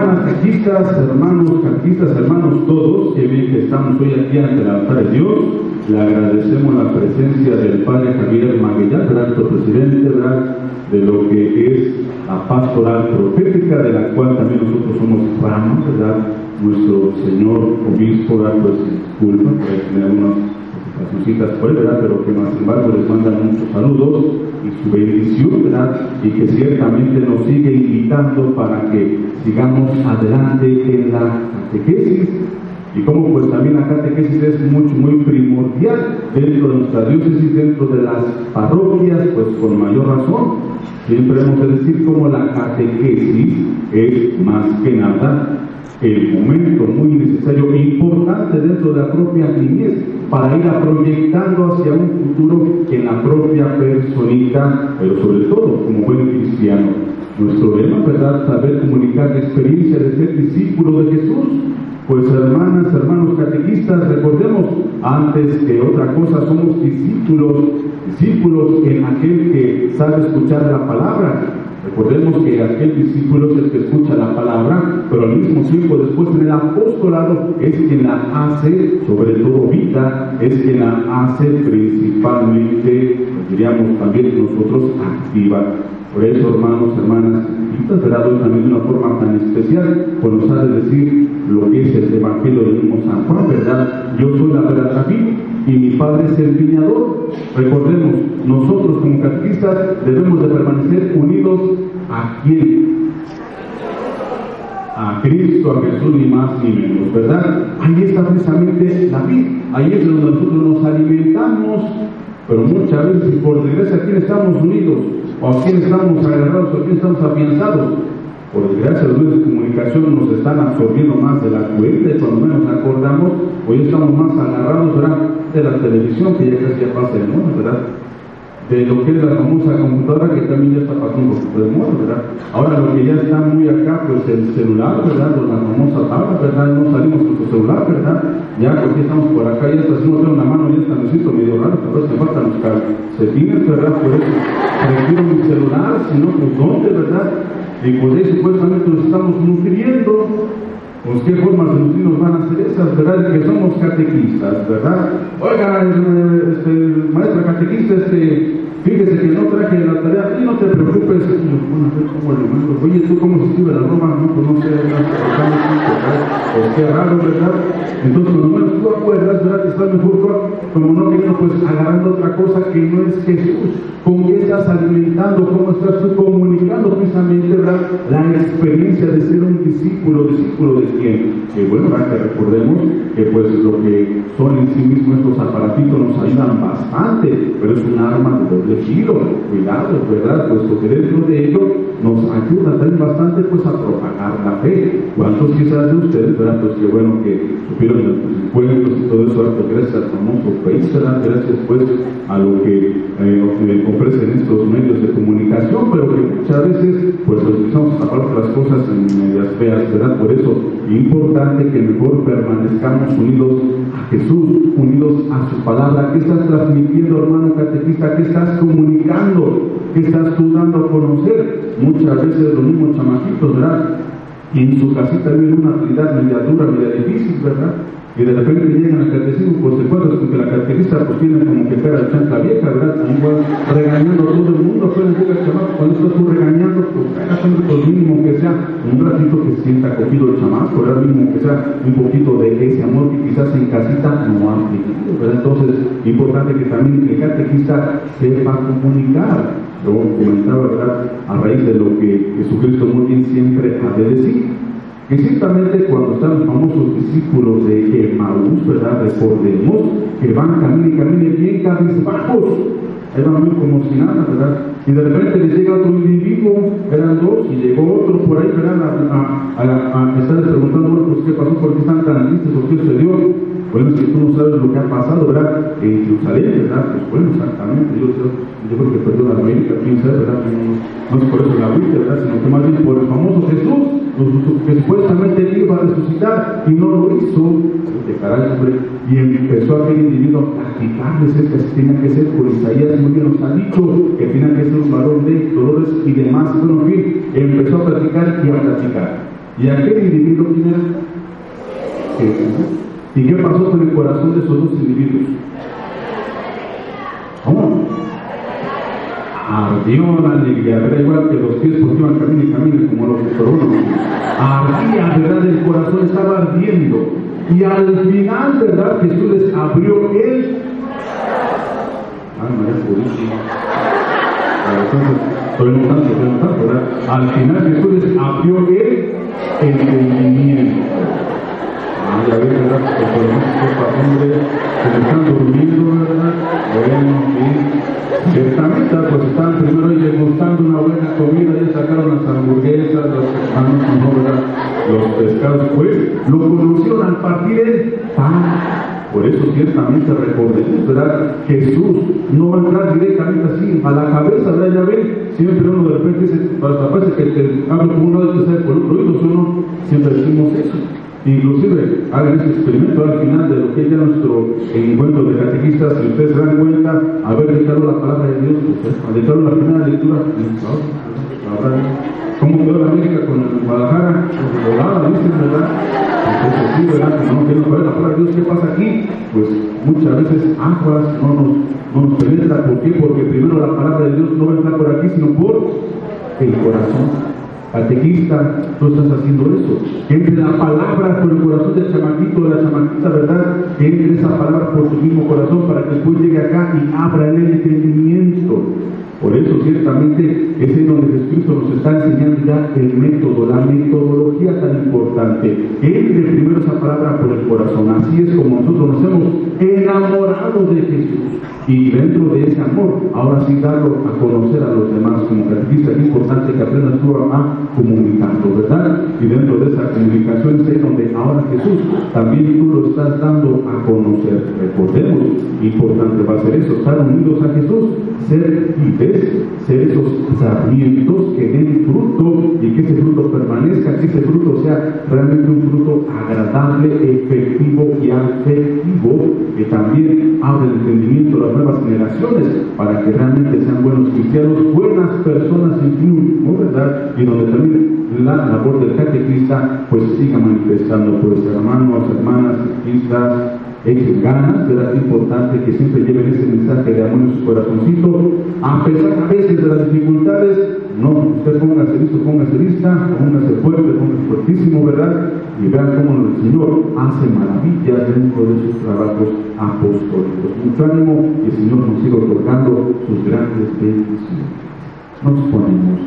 Hermanas hermanos caquistas, hermanos todos, que bien que estamos hoy aquí ante el altar de Dios, le agradecemos la presencia del Padre Javier Maguillán, nuestro presidente ¿verdad? de lo que es la pastoral profética, de la cual también nosotros somos ramos, ¿verdad? Nuestro señor obispo, ¿verdad? pues disculpa, puede unas cositas por ¿verdad? Pero que más embargo les mandan muchos saludos y su bendición, ¿verdad? Y que ciertamente nos sigue invitando para que sigamos adelante en la catequesis. Y como pues también la catequesis es mucho, muy primordial dentro de nuestra diócesis, dentro de las parroquias, pues con mayor razón. Siempre hemos de decir como la catequesis es más que nada el momento muy necesario e importante dentro de la propia niñez para ir proyectando hacia un futuro en la propia personita, pero sobre todo como buen cristiano. Nuestro lema, ¿verdad? Saber comunicar la experiencia de ser discípulo de Jesús. Pues hermanas, hermanos catequistas, recordemos, antes que otra cosa somos discípulos, discípulos en aquel que sabe escuchar la palabra, Recordemos que aquel discípulo es el que escucha la palabra, pero al mismo tiempo después en el apostolado es quien la hace, sobre todo vida, es quien la hace principalmente, diríamos también nosotros, activa. Por eso, hermanos, hermanas, hoy también de una forma tan especial, pues nos ha de decir lo que es el Evangelio del mismo San Juan, ¿verdad? Yo soy la verdad y mi padre es el viñador. Recordemos, nosotros como catequistas debemos de permanecer unidos a quién? Cristo, a Jesús, ni más ni menos, ¿verdad? Ahí está precisamente la vida, ahí es donde nosotros nos alimentamos, pero muchas veces, por desgracia, ¿a quién estamos unidos? ¿O a quién estamos agarrados? ¿O a quién estamos afianzados? por desgracia los medios de comunicación nos están absorbiendo más de la y cuando menos acordamos, hoy estamos más agarrados ¿verdad? de la televisión que ya casi ya pasa de moda, ¿verdad? De lo que es la famosa computadora que también ya está pasando un poco de moda, ¿verdad? Ahora lo que ya está muy acá, pues el celular, ¿verdad? O la famosa tabla, ¿verdad? No salimos con tu celular, ¿verdad? Ya porque estamos por acá, ya está haciendo una mano, ya está necesito medio raro, pero se faltan los calcetines, ¿verdad? Por eso prefiero mi celular, si no, pues ¿dónde, verdad? y por ahí supuestamente nos estamos nutriendo. Pues qué formas de nutrirnos van a ser esas, ¿verdad? Que somos catequistas, ¿verdad? Oiga, este, maestra catequista, este, fíjese que no traje la tarea, y no te preocupes, bueno, cómo le mando, oye, ¿tú cómo se la Roma? No, pues no sé, ¿verdad? Pues qué raro, ¿verdad? Entonces, lo menos tú acuerdas, ¿verdad? Que estás mejor como no queriendo, pues agarrando otra cosa que no es Jesús. ¿Con estás alimentando? ¿Cómo estás tú comunicando precisamente, La experiencia de ser un discípulo, discípulo de quién? Que bueno. Que recordemos que pues lo que son en sí mismos estos aparatitos nos ayudan bastante, pero es un arma de doble giro. Cuidado, ¿verdad? Puesto que dentro de ello nos ayuda también bastante pues a propagar la fe. ¿Cuántos quizás de ustedes, verdad? Pues que bueno que supieron los encuentros y todo eso, gracias al famoso Facebook, gracias pues a lo que eh, ofrecen estos medios de comunicación, pero que muchas veces pues utilizamos las cosas en medias feas, ¿verdad? Por eso es importante que mejor permanezcamos unidos a Jesús, unidos a su palabra. ¿Qué estás transmitiendo, hermano catequista? ¿Qué estás comunicando? ¿Qué estás tú dando a conocer? Muchas veces los mismos chamaquitos, ¿verdad? Y en su casita viven una actividad media dura, media difícil, ¿verdad? Y de repente llegan al catecismo, pues se encuentran con que la catequista pues tiene como que pega de chancla vieja, ¿verdad? Igual regañando a todo el mundo, llega el chamaco, cuando estás tú regañando, pues pégate el mínimo que sea, un ratito que se sienta cogido el chamaco, ¿verdad? Mínimo que sea un poquito de ese amor que quizás en casita no ha vivido, ¿verdad? Entonces, importante que también el catequista sepa comunicar, lo comentaba, ¿verdad? A raíz de lo que Jesucristo muy bien siempre ha de decir que ciertamente cuando están los famosos discípulos de Emaús, ¿verdad? Recordemos que van camino y camino bien cabizbajos, ahí van muy como si nada, ¿verdad? Y de repente les llega otro individuo, eran dos, y llegó otro por ahí, ¿verdad? A, a, a, a estarles preguntando, bueno, pues qué pasó, por qué están tan tristes, o qué sucedió. Bueno, si tú no sabes lo que ha pasado, ¿verdad? En Jerusalén, ¿verdad? Pues bueno, exactamente. Yo, yo, creo que perdió la América, quién sabe, ¿verdad? No, es por eso la Biblia, ¿verdad? Sino que más bien por el famoso Jesús, que supuestamente iba a resucitar y no lo hizo. Y empezó aquel individuo a practicarles que tenía que ser por Isaías, muy bien nos ha dicho que tenía que ser un varón de dolores y demás. Bueno, en fin, empezó a practicar y a practicar. ¿Y aquel individuo quién era? ¿Y qué pasó con el corazón de esos dos individuos? ¿Cómo? Ardió la alegría, era igual que los pies porque iban camino y camino como los uno. Ardía, ¿verdad? El corazón estaba ardiendo. Y al final, ¿verdad? Jesús les abrió el. Ay, María Purísima. Estoy notando, estoy notando, ¿verdad? Al final Jesús les abrió el. Los, pescados, pues lo conocieron al partir el pan. Por eso ciertamente recordemos, ¿verdad? Jesús no va a entrar directamente así a la cabeza, ¿verdad? Ya ven, siempre uno de repente dice, parece que el habla con uno de que por otro oído, no, siempre decimos eso. Inclusive hagan ese experimento al final de lo que ya nuestro encuentro de catequistas, si ustedes se dan cuenta, haber dejado la palabra de Dios, pues, dejado la primera lectura, ¿cómo quedó la América con Guadalajara? Volada, dicen, ¿verdad? Entonces sí, ¿verdad? No queremos ver la palabra de Dios, ¿qué pasa aquí? Pues muchas veces aguas no nos, no nos penetra, ¿por qué? Porque primero la palabra de Dios no va a entrar por aquí, sino por el corazón catequista, tú estás haciendo eso. Entre la palabra por el corazón del chamaquito, de la chamaquita, ¿verdad? Entre esa palabra por tu mismo corazón para que después llegue acá y abra el entendimiento. Por eso ciertamente es en donde Jesucristo nos está enseñando ya el método, la metodología tan importante. Entre primero esa palabra por el corazón. Así es como nosotros nos hemos enamorado de Jesús. Y dentro de ese amor, ahora sí darlo a conocer a los demás como catequista. Es importante que aprendas tú a comunicarlo, ¿verdad? Y dentro de esa comunicación es donde ahora Jesús también tú lo estás dando a conocer. Recordemos, importante va a ser eso, estar unidos a Jesús, ser fieles, ser esos sarmientos que den fruto y que ese fruto permanezca, que ese fruto sea realmente un fruto agradable, efectivo y afectivo, que también abre el entendimiento de las nuevas generaciones para que realmente sean buenos cristianos, buenas personas incluso, ¿verdad? Y donde también la labor del catequista pues siga manifestando, pues hermanos, hermanas, catequistas, echen ganas, ¿verdad? Es importante que siempre lleven ese mensaje de amor en su corazoncito, a pesar a veces de las dificultades, no, usted póngase listo, póngase lista, póngase fuerte, póngase fuertísimo, ¿verdad? Y vean cómo el Señor hace maravillas dentro de sus trabajos apostólicos. Mucho ánimo y el Señor nos siga otorgando sus grandes bendiciones. Nos ponemos